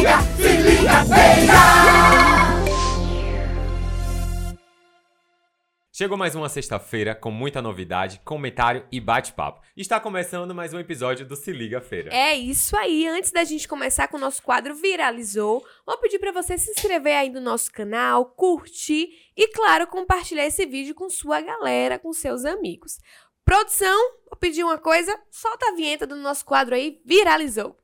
liga, se liga, feira! Chegou mais uma sexta-feira com muita novidade, comentário e bate-papo. Está começando mais um episódio do Se Liga Feira. É isso aí. Antes da gente começar com o nosso quadro Viralizou, vou pedir para você se inscrever aí no nosso canal, curtir e, claro, compartilhar esse vídeo com sua galera, com seus amigos. Produção, vou pedir uma coisa, solta a vinheta do nosso quadro aí, Viralizou.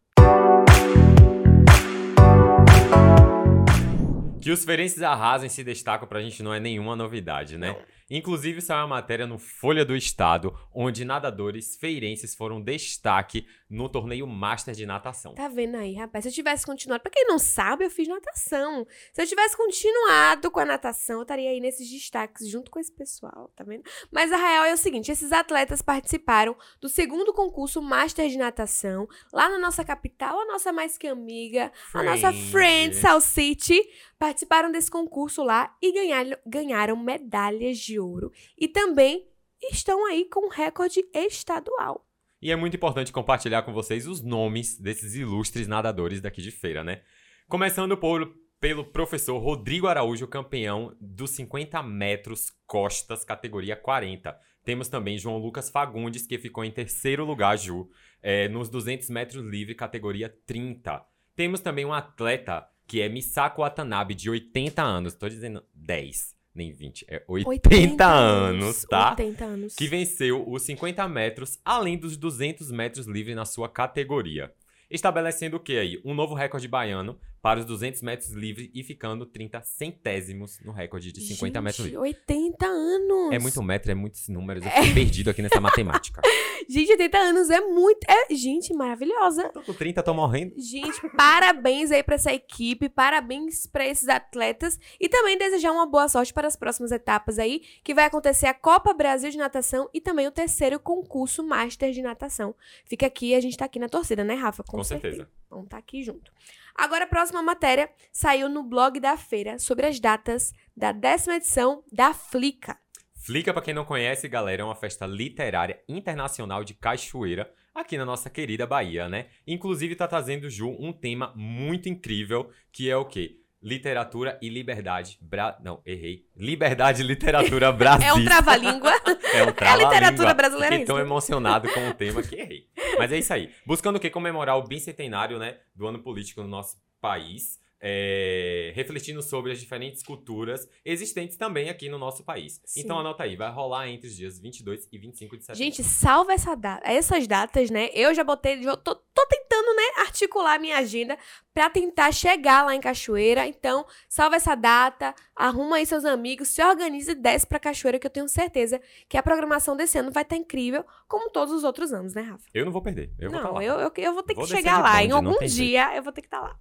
Que os feirenses arrasem se destacam pra gente não é nenhuma novidade, né? Inclusive, saiu uma matéria no Folha do Estado, onde nadadores feirenses foram destaque no torneio Master de Natação. Tá vendo aí, rapaz? Se eu tivesse continuado, pra quem não sabe, eu fiz natação. Se eu tivesse continuado com a natação, eu estaria aí nesses destaques junto com esse pessoal, tá vendo? Mas a real é o seguinte: esses atletas participaram do segundo concurso Master de Natação, lá na nossa capital, a nossa mais que amiga, a nossa friend South City, participaram desse concurso lá e ganharam, ganharam medalhas de ouro. E também estão aí com recorde estadual. E é muito importante compartilhar com vocês os nomes desses ilustres nadadores daqui de feira, né? Começando por, pelo professor Rodrigo Araújo, campeão dos 50 metros costas, categoria 40. Temos também João Lucas Fagundes, que ficou em terceiro lugar, Ju, é, nos 200 metros livre, categoria 30. Temos também um atleta que é Misako Watanabe, de 80 anos. Tô dizendo 10, nem 20. É 80, 80 anos, tá? 80 anos. Que venceu os 50 metros, além dos 200 metros livre na sua categoria. Estabelecendo o que aí? Um novo recorde baiano para os 200 metros livre e ficando 30 centésimos no recorde de 50 Gente, metros livre. 80 anos! É muito metro, é muitos números. Eu fico perdido aqui nessa matemática. Gente, 80 anos é muito. É, gente, maravilhosa. Tô com 30, tô morrendo. Gente, parabéns aí pra essa equipe, parabéns pra esses atletas e também desejar uma boa sorte para as próximas etapas aí, que vai acontecer a Copa Brasil de Natação e também o terceiro concurso Master de Natação. Fica aqui, a gente tá aqui na torcida, né, Rafa? Com certeza. Vamos tá aqui junto. Agora, a próxima matéria saiu no blog da feira sobre as datas da décima edição da Flica. Flica, pra quem não conhece, galera, é uma festa literária internacional de Cachoeira, aqui na nossa querida Bahia, né? Inclusive tá trazendo, Ju, um tema muito incrível, que é o quê? Literatura e liberdade. Bra... Não, errei. Liberdade e literatura Brasil. É um trava-língua. É um É a literatura brasileira Fiquei isso. tão emocionado com o tema que errei. Mas é isso aí. Buscando o que? Comemorar o bicentenário, né? Do ano político no nosso país. É, refletindo sobre as diferentes culturas existentes também aqui no nosso país. Sim. Então anota aí, vai rolar entre os dias 22 e 25 de setembro. Gente, salva essa data, essas datas, né? Eu já botei, já tô, tô tentando, né, articular a minha agenda pra tentar chegar lá em Cachoeira. Então, salva essa data, arruma aí seus amigos, se organiza e desce pra Cachoeira, que eu tenho certeza que a programação desse ano vai estar incrível, como todos os outros anos, né, Rafa? Eu não vou perder, eu vou não, estar lá. eu, eu, eu vou ter Vou que chegar lá. bonde, Em algum tem jeito. dia eu vou ter que estar lá.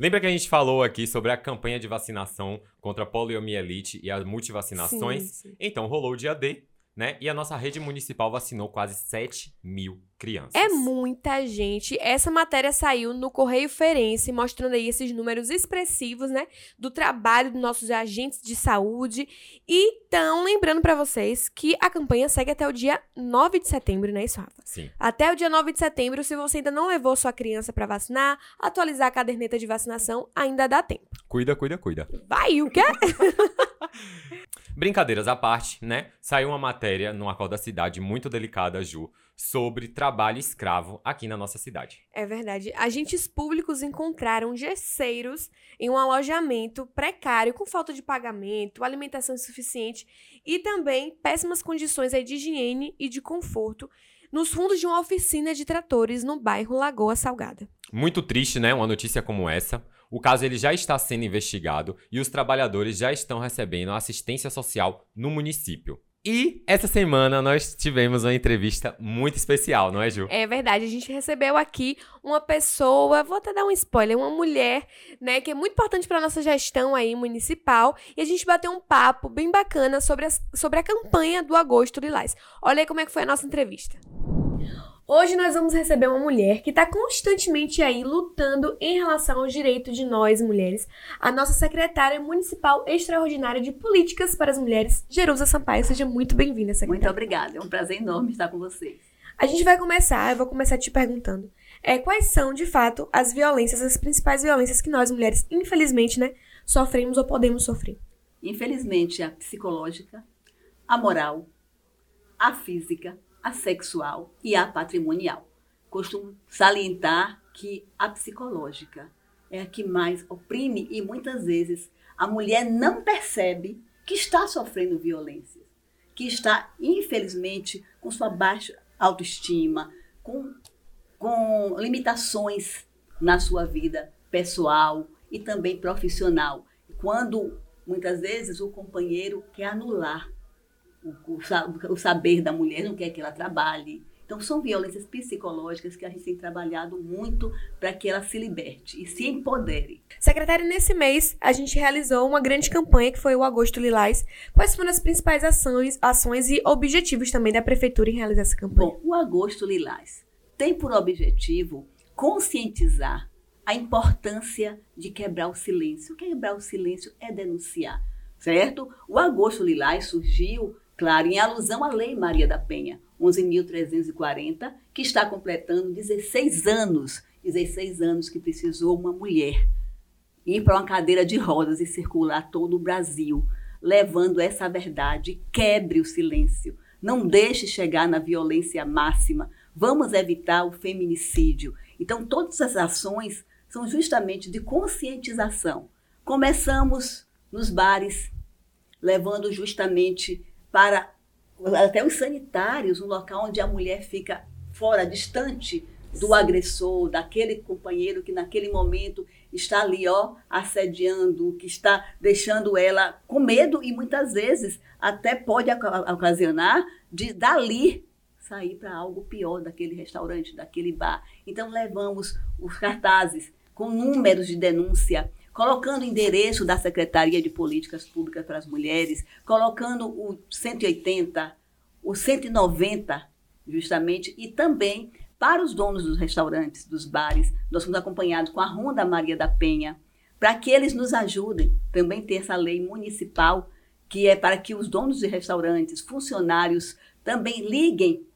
Lembra que a gente falou aqui sobre a campanha de vacinação contra a poliomielite e as multivacinações? Sim, sim. Então, rolou o dia D, né? E a nossa rede municipal vacinou quase 7 mil crianças. É muita gente. Essa matéria saiu no Correio Ferense, mostrando aí esses números expressivos, né? Do trabalho dos nossos agentes de saúde. E então, lembrando pra vocês que a campanha segue até o dia 9 de setembro, né, isso, Rafa? Sim. Até o dia 9 de setembro, se você ainda não levou sua criança pra vacinar, atualizar a caderneta de vacinação, ainda dá tempo. Cuida, cuida, cuida. Vai, o quê? Brincadeiras à parte, né? Saiu uma matéria no Acordo da Cidade muito delicada, Ju, sobre trabalho escravo aqui na nossa cidade. É verdade. Agentes públicos encontraram gesseiros em um alojamento precário com falta de pagamento, alimentação insuficiente e também péssimas condições de higiene e de conforto nos fundos de uma oficina de tratores no bairro Lagoa Salgada. Muito triste, né? Uma notícia como essa. O caso ele já está sendo investigado e os trabalhadores já estão recebendo assistência social no município. E essa semana nós tivemos uma entrevista muito especial, não é, Ju? É verdade, a gente recebeu aqui uma pessoa, vou até dar um spoiler, uma mulher, né, que é muito importante para nossa gestão aí municipal, e a gente bateu um papo bem bacana sobre, as- sobre a campanha do Agosto Lilás. Olha aí como é que foi a nossa entrevista. Hoje nós vamos receber uma mulher que está constantemente aí lutando em relação aos direitos de nós mulheres. A nossa secretária municipal extraordinária de políticas para as mulheres, Jerusa Sampaio. Seja muito bem-vinda, Muito secretária. obrigada, é um prazer enorme estar com vocês. A gente vai começar, eu vou começar te perguntando. é, quais são, de fato, as violências, as principais violências que nós mulheres, infelizmente, né, sofremos ou podemos sofrer. Infelizmente, a psicológica, a moral, a física, a sexual e a patrimonial. Costumo salientar que a psicológica é a que mais oprime e muitas vezes a mulher não percebe que está sofrendo violência, que está, infelizmente, com sua baixa autoestima, com, com limitações na sua vida pessoal e também profissional. Quando muitas vezes o companheiro quer anular o, o, o saber da mulher, não quer que ela trabalhe, então, são violências psicológicas que a gente tem trabalhado muito para que ela se liberte e se empodere. Secretária, nesse mês, a gente realizou uma grande campanha que foi o Agosto Lilás. Quais foram as principais ações, ações e objetivos também da Prefeitura em realizar essa campanha? Bom, o Agosto Lilás tem por objetivo conscientizar a importância de quebrar o silêncio. Quebrar o silêncio é denunciar, certo? O Agosto Lilás surgiu, claro, em alusão à Lei Maria da Penha, 11.340, que está completando 16 anos, 16 anos que precisou uma mulher ir para uma cadeira de rodas e circular todo o Brasil, levando essa verdade. Quebre o silêncio. Não deixe chegar na violência máxima. Vamos evitar o feminicídio. Então, todas as ações são justamente de conscientização. Começamos nos bares, levando justamente para até os sanitários, um local onde a mulher fica fora, distante do agressor, daquele companheiro que naquele momento está ali, ó, assediando, que está deixando ela com medo e muitas vezes até pode ocasionar de dali sair para algo pior daquele restaurante, daquele bar. Então levamos os cartazes com números de denúncia, colocando o endereço da Secretaria de Políticas Públicas para as Mulheres, colocando o 180, o 190, justamente, e também para os donos dos restaurantes, dos bares. Nós fomos acompanhados com a Ronda Maria da Penha, para que eles nos ajudem. Também tem essa lei municipal, que é para que os donos de restaurantes, funcionários, também liguem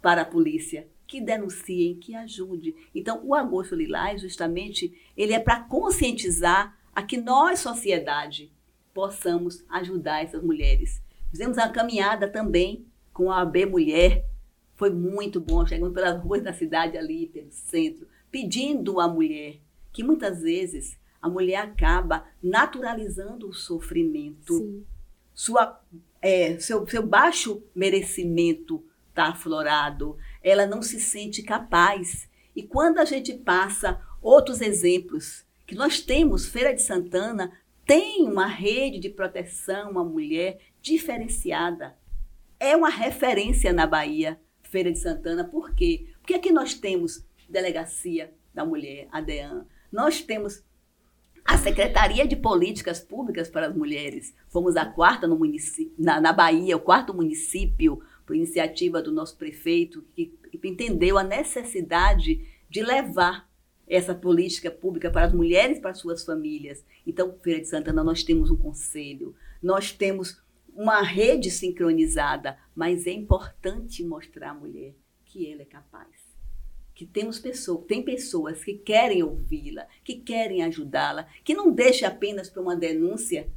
para a polícia que denunciem, que ajude. Então, o Agosto Lilás, justamente, ele é para conscientizar a que nós, sociedade, possamos ajudar essas mulheres. Fizemos a caminhada também com a AB Mulher, foi muito bom, chegando pelas ruas da cidade ali, pelo centro, pedindo à mulher que muitas vezes a mulher acaba naturalizando o sofrimento. Sim. Sua, é, seu, seu baixo merecimento está aflorado, ela não se sente capaz. E quando a gente passa outros exemplos, que nós temos, Feira de Santana tem uma rede de proteção à mulher diferenciada. É uma referência na Bahia, Feira de Santana. Por quê? Porque aqui nós temos Delegacia da Mulher, a DEAN. Nós temos a Secretaria de Políticas Públicas para as Mulheres. Fomos a quarta no município, na, na Bahia, o quarto município por iniciativa do nosso prefeito, que entendeu a necessidade de levar essa política pública para as mulheres e para as suas famílias. Então, Feira de Santana, nós temos um conselho, nós temos uma rede sincronizada, mas é importante mostrar à mulher que ela é capaz. Que temos pessoas, tem pessoas que querem ouvi-la, que querem ajudá-la, que não deixe apenas para uma denúncia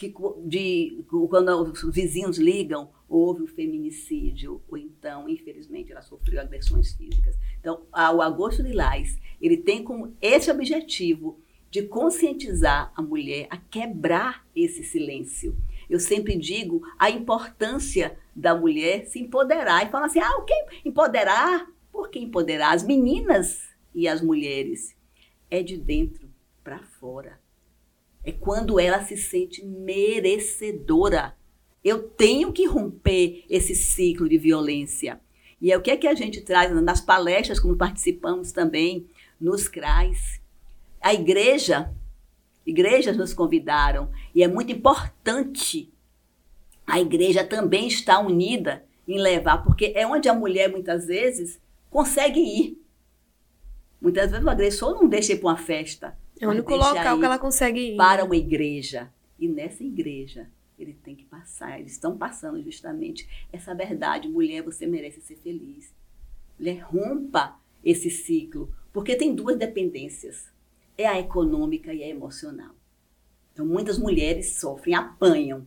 que de quando os vizinhos ligam houve um feminicídio ou então infelizmente ela sofreu agressões físicas. Então o agosto lilás ele tem como esse objetivo de conscientizar a mulher a quebrar esse silêncio. Eu sempre digo a importância da mulher se empoderar e falar assim ah o que empoderar? Por que empoderar as meninas e as mulheres? É de dentro para fora é quando ela se sente merecedora. Eu tenho que romper esse ciclo de violência. E é o que é que a gente traz nas palestras, como participamos também, nos CRAs. A igreja, igrejas nos convidaram, e é muito importante a igreja também estar unida em levar, porque é onde a mulher muitas vezes consegue ir. Muitas vezes o agressor não deixa ir para uma festa, é o único local que ela consegue ir. Para uma igreja. E nessa igreja, ele tem que passar, eles estão passando justamente essa verdade. Mulher, você merece ser feliz. Mulher, rompa esse ciclo, porque tem duas dependências: é a econômica e a emocional. Então, muitas mulheres sofrem, apanham,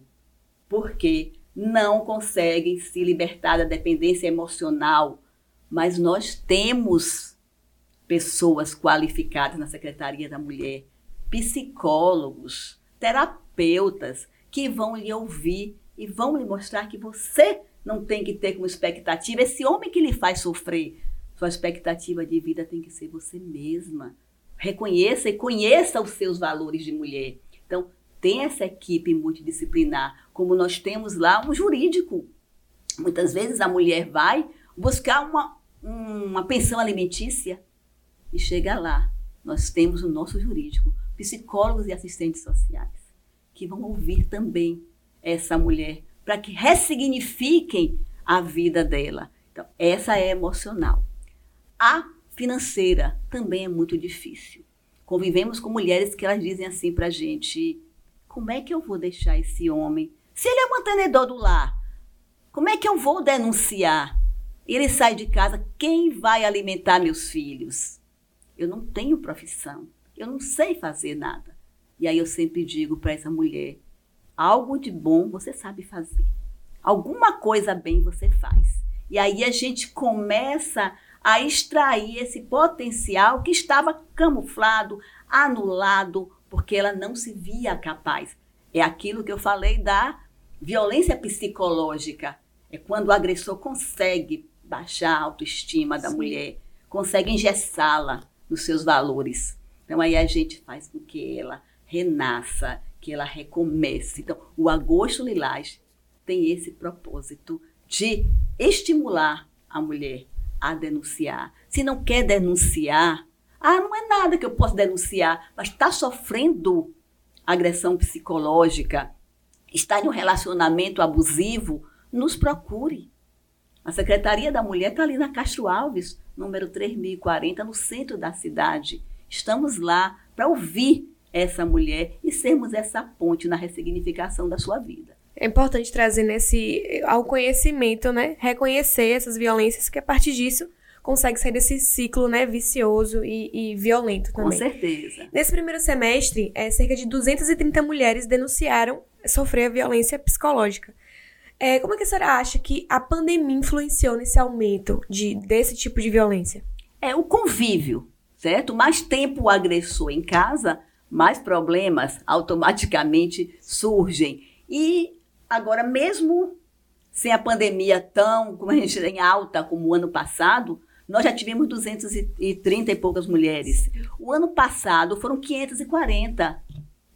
porque não conseguem se libertar da dependência emocional. Mas nós temos pessoas qualificadas na Secretaria da Mulher, psicólogos, terapeutas, que vão lhe ouvir e vão lhe mostrar que você não tem que ter como expectativa esse homem que lhe faz sofrer. Sua expectativa de vida tem que ser você mesma. Reconheça e conheça os seus valores de mulher. Então, tem essa equipe multidisciplinar, como nós temos lá um jurídico. Muitas vezes a mulher vai buscar uma, uma pensão alimentícia e chega lá. Nós temos o nosso jurídico, psicólogos e assistentes sociais, que vão ouvir também essa mulher para que ressignifiquem a vida dela. Então, essa é emocional. A financeira também é muito difícil. Convivemos com mulheres que elas dizem assim para a gente: como é que eu vou deixar esse homem? Se ele é mantenedor do lar, como é que eu vou denunciar? Ele sai de casa, quem vai alimentar meus filhos? Eu não tenho profissão, eu não sei fazer nada. E aí eu sempre digo para essa mulher: algo de bom você sabe fazer. Alguma coisa bem você faz. E aí a gente começa a extrair esse potencial que estava camuflado, anulado, porque ela não se via capaz. É aquilo que eu falei da violência psicológica. É quando o agressor consegue baixar a autoestima da Sim. mulher, consegue engessá-la nos seus valores. Então aí a gente faz com que ela renasça, que ela recomece. Então, o agosto lilás tem esse propósito de estimular a mulher a denunciar. Se não quer denunciar, ah, não é nada que eu possa denunciar, mas está sofrendo agressão psicológica, está em um relacionamento abusivo, nos procure. A Secretaria da Mulher está ali na Castro Alves, número 3040, no centro da cidade. Estamos lá para ouvir essa mulher e sermos essa ponte na ressignificação da sua vida. É importante trazer nesse ao conhecimento, né? Reconhecer essas violências, que a partir disso consegue sair desse ciclo né, vicioso e, e violento também. Com certeza. Nesse primeiro semestre, é, cerca de 230 mulheres denunciaram sofrer violência psicológica. É, como é que a senhora acha que a pandemia influenciou nesse aumento de, desse tipo de violência? É o convívio, certo? Mais tempo o agressor em casa, mais problemas automaticamente surgem. E agora, mesmo sem a pandemia tão, como a gente em alta como o ano passado, nós já tivemos 230 e poucas mulheres. O ano passado foram 540,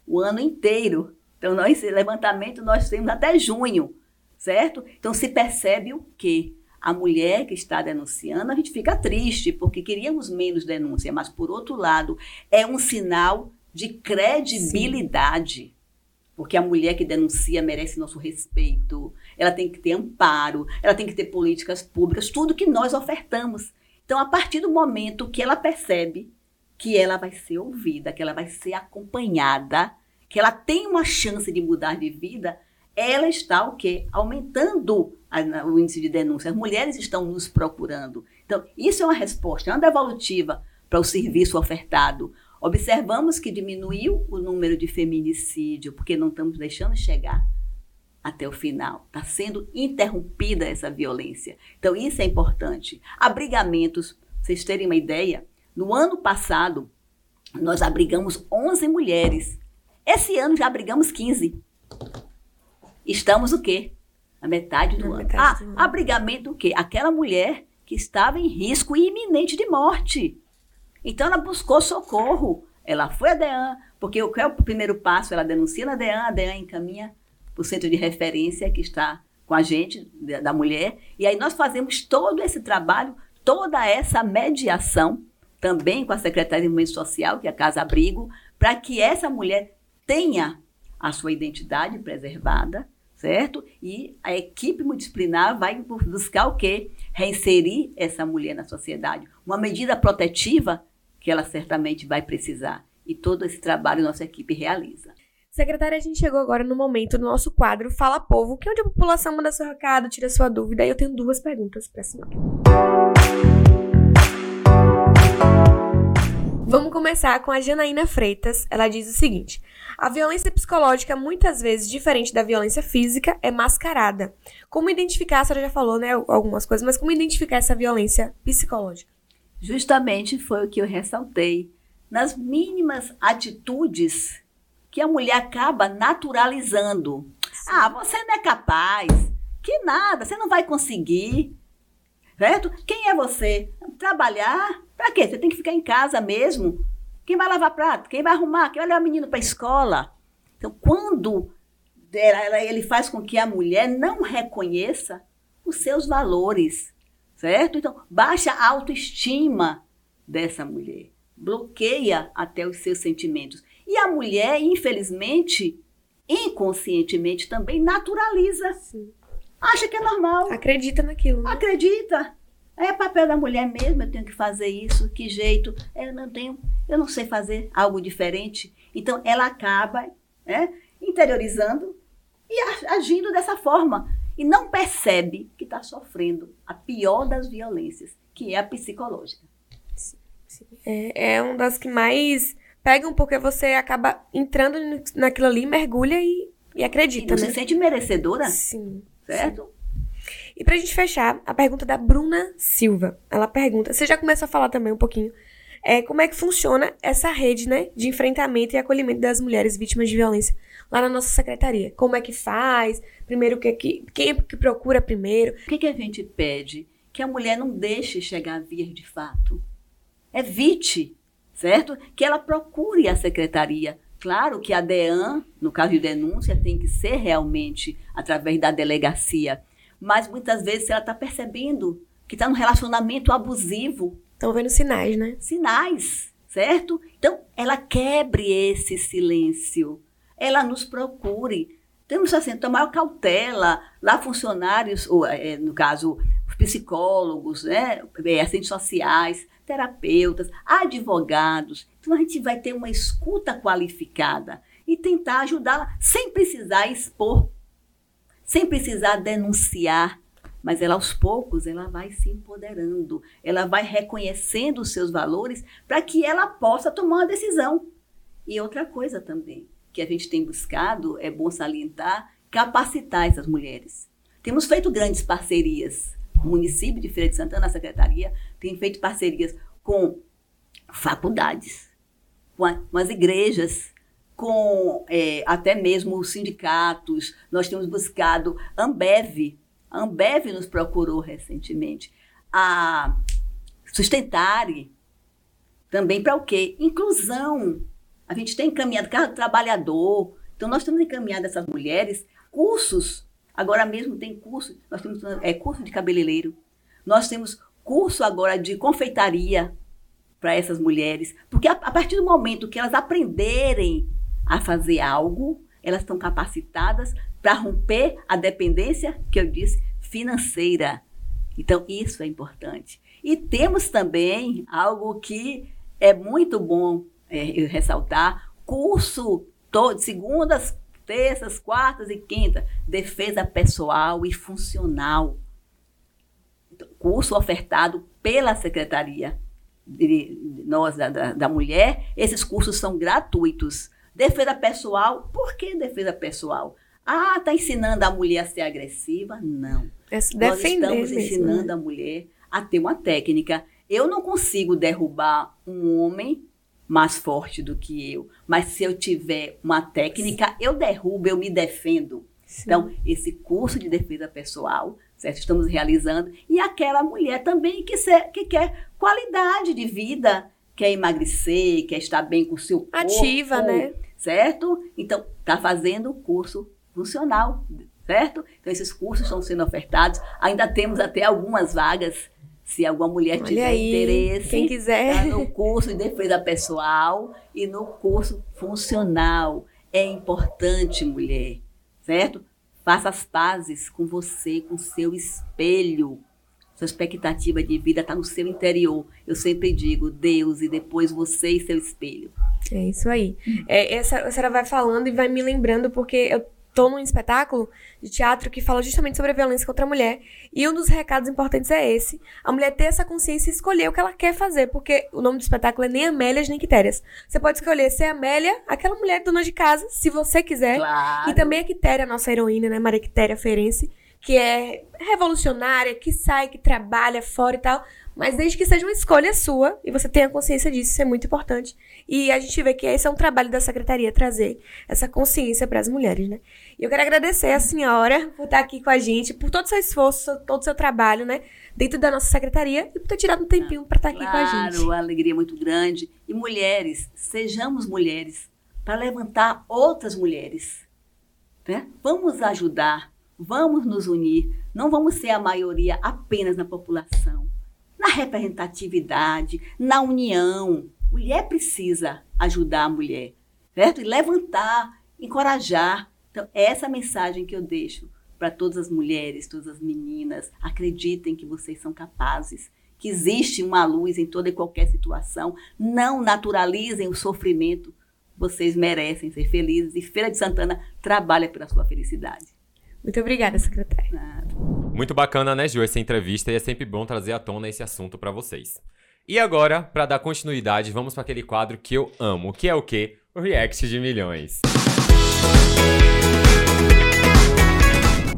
o ano inteiro. Então, nós, esse levantamento nós temos até junho, certo? Então, se percebe o quê? A mulher que está denunciando, a gente fica triste, porque queríamos menos denúncia, mas, por outro lado, é um sinal de credibilidade. Sim. Porque a mulher que denuncia merece nosso respeito, ela tem que ter amparo, ela tem que ter políticas públicas, tudo que nós ofertamos. Então, a partir do momento que ela percebe que ela vai ser ouvida, que ela vai ser acompanhada, que ela tem uma chance de mudar de vida, ela está o quê? Aumentando a, o índice de denúncia. As mulheres estão nos procurando. Então, isso é uma resposta, é uma devolutiva para o serviço ofertado. Observamos que diminuiu o número de feminicídio, porque não estamos deixando chegar até o final. Está sendo interrompida essa violência. Então, isso é importante. Abrigamentos, vocês terem uma ideia, no ano passado, nós abrigamos 11 mulheres. Esse ano já abrigamos 15. Estamos o quê? Na metade do Na ano. Metade ah, do abrigamento o quê? Aquela mulher que estava em risco iminente de morte. Então ela buscou socorro. Ela foi a DEAN, porque o que é o primeiro passo? Ela denuncia na DEAN, a DEAN encaminha para o centro de referência que está com a gente, da mulher. E aí nós fazemos todo esse trabalho, toda essa mediação, também com a Secretaria de Movimento Social, que é a Casa Abrigo, para que essa mulher tenha a sua identidade preservada, certo? E a equipe multidisciplinar vai buscar o quê? Reinserir essa mulher na sociedade. Uma medida protetiva que ela certamente vai precisar. E todo esse trabalho nossa equipe realiza. Secretária, a gente chegou agora no momento do nosso quadro Fala Povo, que é onde a população manda seu recado, tira sua dúvida. E eu tenho duas perguntas para a senhora. Começar com a Janaína Freitas. Ela diz o seguinte: a violência psicológica, muitas vezes diferente da violência física, é mascarada. Como identificar, a senhora já falou, né, algumas coisas, mas como identificar essa violência psicológica? Justamente foi o que eu ressaltei. Nas mínimas atitudes que a mulher acaba naturalizando. Sim. Ah, você não é capaz. Que nada, você não vai conseguir. Certo? Quem é você? Trabalhar? Para quê? Você tem que ficar em casa mesmo. Quem vai lavar prato? Quem vai arrumar? Quem vai levar o menino para a escola? Então, quando ele faz com que a mulher não reconheça os seus valores, certo? Então, baixa a autoestima dessa mulher, bloqueia até os seus sentimentos. E a mulher, infelizmente, inconscientemente também naturaliza. Sim. Acha que é normal. Acredita naquilo. Né? Acredita. É papel da mulher mesmo, eu tenho que fazer isso, que jeito? Eu não tenho, eu não sei fazer algo diferente. Então ela acaba né, interiorizando e agindo dessa forma. E não percebe que está sofrendo a pior das violências, que é a psicológica. É, é uma das que mais pegam, porque você acaba entrando naquilo ali, mergulha e, e acredita. E né? se sente merecedora? Sim. Certo? Sim. E pra gente fechar, a pergunta da Bruna Silva. Ela pergunta, você já começa a falar também um pouquinho, é, como é que funciona essa rede, né, de enfrentamento e acolhimento das mulheres vítimas de violência lá na nossa secretaria? Como é que faz? Primeiro, que, que, quem é que procura primeiro? O que, que a gente pede? Que a mulher não deixe chegar a vir de fato. Evite, certo? Que ela procure a secretaria. Claro que a DEAN, no caso de denúncia, tem que ser realmente através da delegacia mas muitas vezes ela está percebendo que está num relacionamento abusivo. Estão vendo sinais, né? Sinais, certo? Então, ela quebre esse silêncio. Ela nos procure. Temos assim, tomar cautela. Lá, funcionários, ou, é, no caso, os psicólogos, né? É, assistentes sociais, terapeutas, advogados. Então, a gente vai ter uma escuta qualificada e tentar ajudá-la sem precisar expor sem precisar denunciar, mas ela aos poucos ela vai se empoderando, ela vai reconhecendo os seus valores para que ela possa tomar uma decisão. E outra coisa também que a gente tem buscado, é bom salientar, capacitar essas mulheres. Temos feito grandes parcerias. O município de Feira de Santana, a secretaria, tem feito parcerias com faculdades, com, as igrejas, com é, até mesmo os sindicatos. Nós temos buscado Ambev. A Ambev nos procurou recentemente. A Sustentare também para o quê? Inclusão. A gente tem encaminhado carro do trabalhador. Então, nós temos encaminhado essas mulheres cursos. Agora mesmo tem curso. Nós temos é, curso de cabeleireiro. Nós temos curso agora de confeitaria para essas mulheres. Porque a, a partir do momento que elas aprenderem a fazer algo, elas estão capacitadas para romper a dependência, que eu disse, financeira. Então, isso é importante. E temos também algo que é muito bom é, ressaltar: curso todo, segundas, terças, quartas e quinta, defesa pessoal e funcional. Então, curso ofertado pela Secretaria de, nós, da, da, da Mulher. Esses cursos são gratuitos. Defesa pessoal, por que defesa pessoal? Ah, está ensinando a mulher a ser agressiva? Não. É Nós estamos mesmo, ensinando né? a mulher a ter uma técnica. Eu não consigo derrubar um homem mais forte do que eu, mas se eu tiver uma técnica, eu derrubo, eu me defendo. Sim. Então, esse curso de defesa pessoal, certo? Estamos realizando. E aquela mulher também que, ser, que quer qualidade de vida, quer emagrecer, quer estar bem com o seu corpo. Ativa, né? certo? Então, está fazendo o curso funcional, certo? Então, esses cursos estão sendo ofertados. Ainda temos até algumas vagas. Se alguma mulher Olha tiver aí, interesse, quem quiser. Tá no curso de defesa pessoal e no curso funcional. É importante, mulher, certo? Faça as pazes com você, com seu espelho. Sua expectativa de vida está no seu interior. Eu sempre digo, Deus e depois você e seu espelho. É isso aí. É, essa, a senhora vai falando e vai me lembrando, porque eu tô num espetáculo de teatro que fala justamente sobre a violência contra a mulher. E um dos recados importantes é esse: a mulher ter essa consciência e escolher o que ela quer fazer. Porque o nome do espetáculo é nem Amélias nem Quitérias. Você pode escolher ser Amélia, aquela mulher dona de casa, se você quiser. Claro. E também a Quitéria, a nossa heroína, né? Maria Quitéria Ferenci, que é revolucionária, que sai, que trabalha fora e tal. Mas desde que seja uma escolha sua e você tenha consciência disso, isso é muito importante. E a gente vê que esse é um trabalho da secretaria trazer essa consciência para as mulheres, né? E eu quero agradecer a senhora por estar aqui com a gente, por todo o seu esforço, todo o seu trabalho, né? Dentro da nossa secretaria e por ter tirado um tempinho para estar aqui com a gente. Claro, a alegria é muito grande. E mulheres, sejamos mulheres para levantar outras mulheres. Né? Vamos ajudar, vamos nos unir. Não vamos ser a maioria apenas na população. Na representatividade, na união. Mulher precisa ajudar a mulher, certo? E levantar, encorajar. Então, é essa mensagem que eu deixo para todas as mulheres, todas as meninas. Acreditem que vocês são capazes, que existe uma luz em toda e qualquer situação. Não naturalizem o sofrimento. Vocês merecem ser felizes e Feira de Santana trabalha pela sua felicidade. Muito obrigada, secretária. Muito bacana, né, Ju, essa entrevista e é sempre bom trazer à tona esse assunto pra vocês. E agora, pra dar continuidade, vamos para aquele quadro que eu amo, que é o quê? O React de Milhões.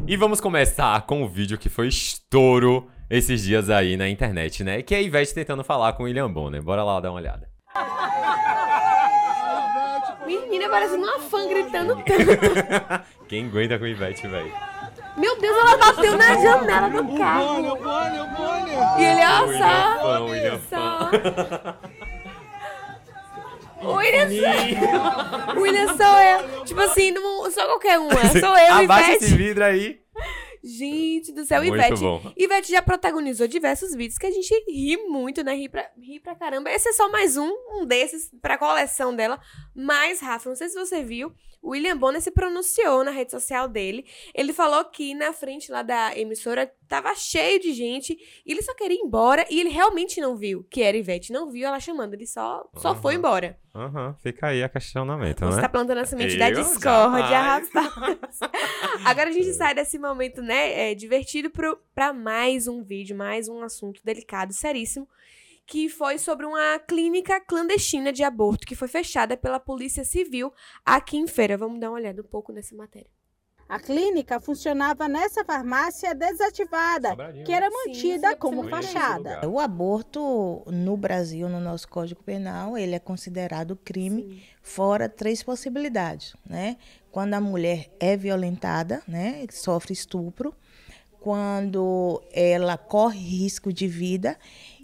E vamos começar com o vídeo que foi estouro esses dias aí na internet, né? Que é a Ivete tentando falar com o William Bonner. Bora lá dar uma olhada. Menina, parece uma fã gritando tanto. Quem aguenta com Ivete, velho? Meu Deus, ela bateu na janela do carro. E ele, ó, só. William só. fã. William sou William sou eu. Tipo assim, não sou qualquer uma. Sou eu, Abaixa Ivete. esse vidro aí. Gente do céu, Muito Ivete. bom. Ivete já protagonizou diversos vídeos que a gente ri muito, né? Ri pra, ri pra caramba. Esse é só mais um, um desses pra coleção dela. Mas, Rafa, não sei se você viu, o William Bonner se pronunciou na rede social dele. Ele falou que na frente lá da emissora tava cheio de gente e ele só queria ir embora e ele realmente não viu que era Ivete. Não viu ela chamando, ele só, só Aham. foi embora. Aham, fica aí a questionamento, Você né? tá plantando a semente da Eu discórdia, jamais. rapaz. Agora a gente sai desse momento, né, é, divertido pro, pra mais um vídeo, mais um assunto delicado, seríssimo, que foi sobre uma clínica clandestina de aborto que foi fechada pela Polícia Civil aqui em Feira. Vamos dar uma olhada um pouco nessa matéria. A clínica funcionava nessa farmácia desativada, Sobradinho, que era Sim, mantida sim, como fachada. O aborto no Brasil, no nosso Código Penal, ele é considerado crime Sim. fora três possibilidades, né? Quando a mulher é violentada, né, sofre estupro, quando ela corre risco de vida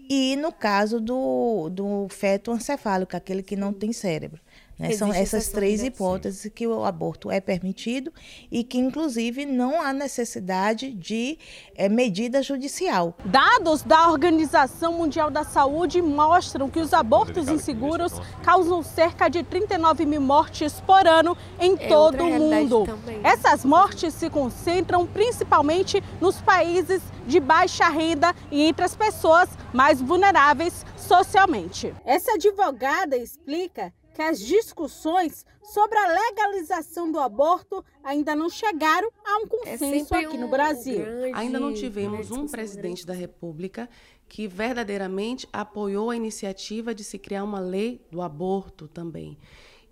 e no caso do, do feto encefálico, aquele que não tem cérebro. Né? São essas essa três hipóteses que o aborto é permitido e que, inclusive, não há necessidade de eh, medida judicial. Dados da Organização Mundial da Saúde mostram que os abortos inseguros nossa. causam cerca de 39 mil mortes por ano em É todo o mundo. também. Essas mortes se concentram principalmente nos países de baixa renda e entre as pessoas mais vulneráveis socialmente. Essa advogada explica que as discussões sobre a legalização do aborto ainda não chegaram a um É consenso sempre aqui no um Brasil. grande- Ainda não tivemos um presidente grande da República que verdadeiramente apoiou a iniciativa de se criar uma lei do aborto também.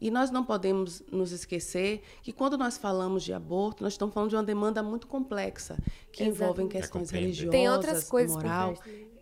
E nós não podemos nos esquecer que quando nós falamos de aborto, nós estamos falando de uma demanda muito complexa, que envolve Exatamente. questões É religiosas, Tem outras coisas por moral.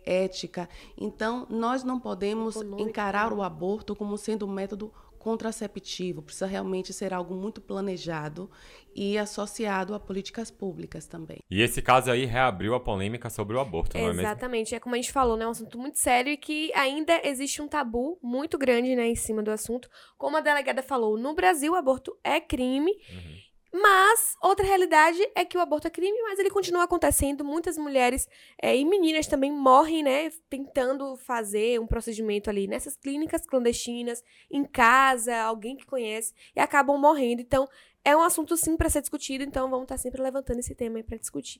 Ética. Então, nós não podemos encarar o aborto como sendo um método contraceptivo. Precisa realmente ser algo muito planejado e associado a políticas públicas também. E esse caso aí reabriu a polêmica sobre o aborto, não é mesmo? Exatamente, é como a gente falou, né? É um assunto muito sério e que ainda existe um tabu muito grande, né, em cima do assunto. Como a delegada falou, no Brasil o aborto é crime, Uhum. Mas outra realidade é que o aborto é crime, mas ele continua acontecendo. Muitas mulheres é, e meninas também morrem, né, tentando fazer um procedimento ali nessas clínicas clandestinas, em casa, alguém que conhece, e acabam morrendo. Então, é um assunto sim para ser discutido, então vamos estar sempre levantando esse tema aí para discutir.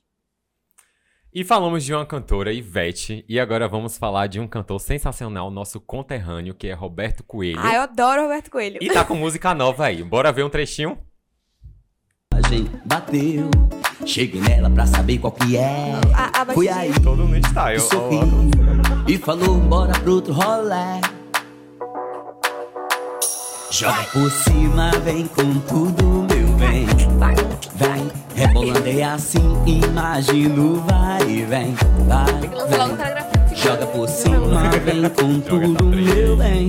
E falamos de uma cantora, Ivete, e agora vamos falar de um cantor sensacional, nosso conterrâneo, que é Roberto Coelho. Ah, eu adoro Roberto Coelho. E tá com música nova aí. Bora ver um trechinho? Bateu. Cheguei nela pra saber qual que é. A- a Fui aí Todo no style. sorri ó. e falou bora pro outro rolê. Joga por cima, vem com tudo, meu bem. Vai. Vem, rebolando é assim, imagino, vai e vem, vai, vem. Joga por cima, vem com tudo, meu bem.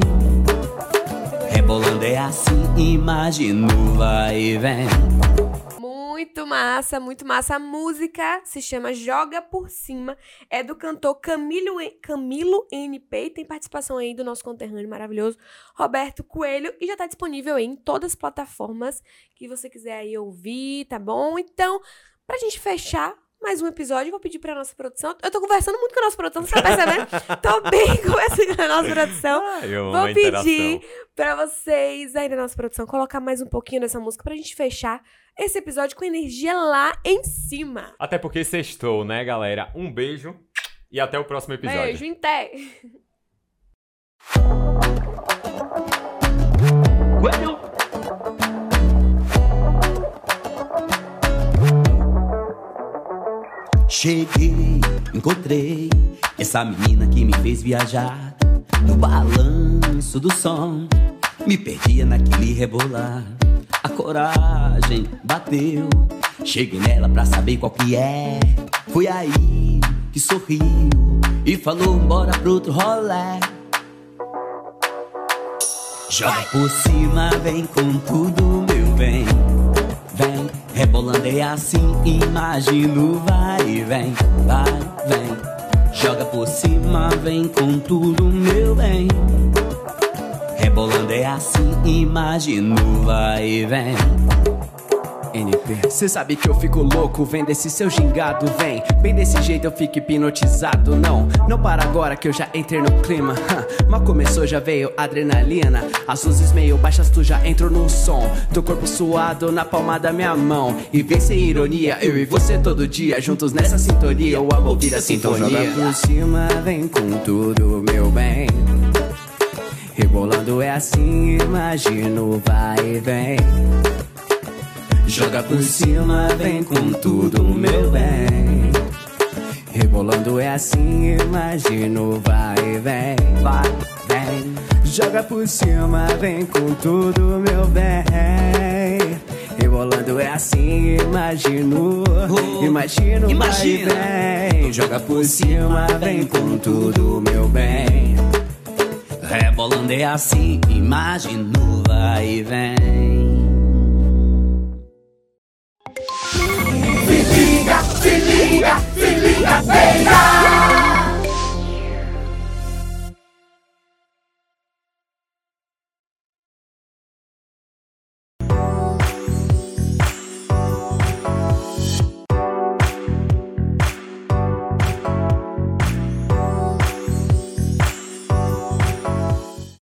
Rebolando é assim, imagino, vai e vem. Muito massa, muito massa. A música se chama Joga por Cima. É do cantor Camilo, Camilo NP. e Tem participação aí do nosso conterrâneo maravilhoso, Roberto Coelho. E já tá disponível aí em todas as plataformas que você quiser aí ouvir, tá bom? Então, pra gente fechar mais um episódio, vou pedir pra nossa produção. Eu tô conversando muito com a nossa produção, você tá percebendo? tô bem conversando com a nossa produção. Ai, amo Vou pedir pra vocês aí da nossa produção colocar mais um pouquinho dessa música pra gente fechar esse episódio com energia lá em cima. Até porque sextou, né, galera? Um beijo e até o próximo episódio. Beijo, Inté. Cheguei, encontrei essa menina que me fez viajar no balanço do som. Me perdia naquele rebolar. A coragem bateu. Cheguei nela pra saber qual que é. Foi aí que sorriu e falou: bora pro outro rolê. Joga por cima, vem com tudo, meu bem. Vem, rebolando é assim, imagino, vai e vem, vai, vem. Joga por cima, vem com tudo, meu bem. Rebolando é assim, imagino, vai e vem. NP, cê sabe que eu fico louco vendo esse seu gingado, vem. Bem desse jeito eu fico hipnotizado, não. Não para agora que eu já entrei no clima. Mal começou, já veio adrenalina. As luzes meio baixas, tu já entrou no som. Teu corpo suado na palma da minha mão. E vem sem ironia, eu e você todo dia, juntos nessa sintonia. Eu amo ouvir a sintonia. Então joga por cima, vem com tudo, meu bem. Rebolando é assim, imagino, vai e vem. Joga por cima, vem com tudo, meu bem. Rebolando é assim, imagino, vai e vem, vai, vem. Joga por cima, vem com tudo, meu bem. Rebolando é assim, imagino, Oh, imagino, imagina. vai e vem. Joga por cima, vem com tudo, meu bem. Rebolando é assim, imagino, vai e vem. Liga, se liga, se liga, beija!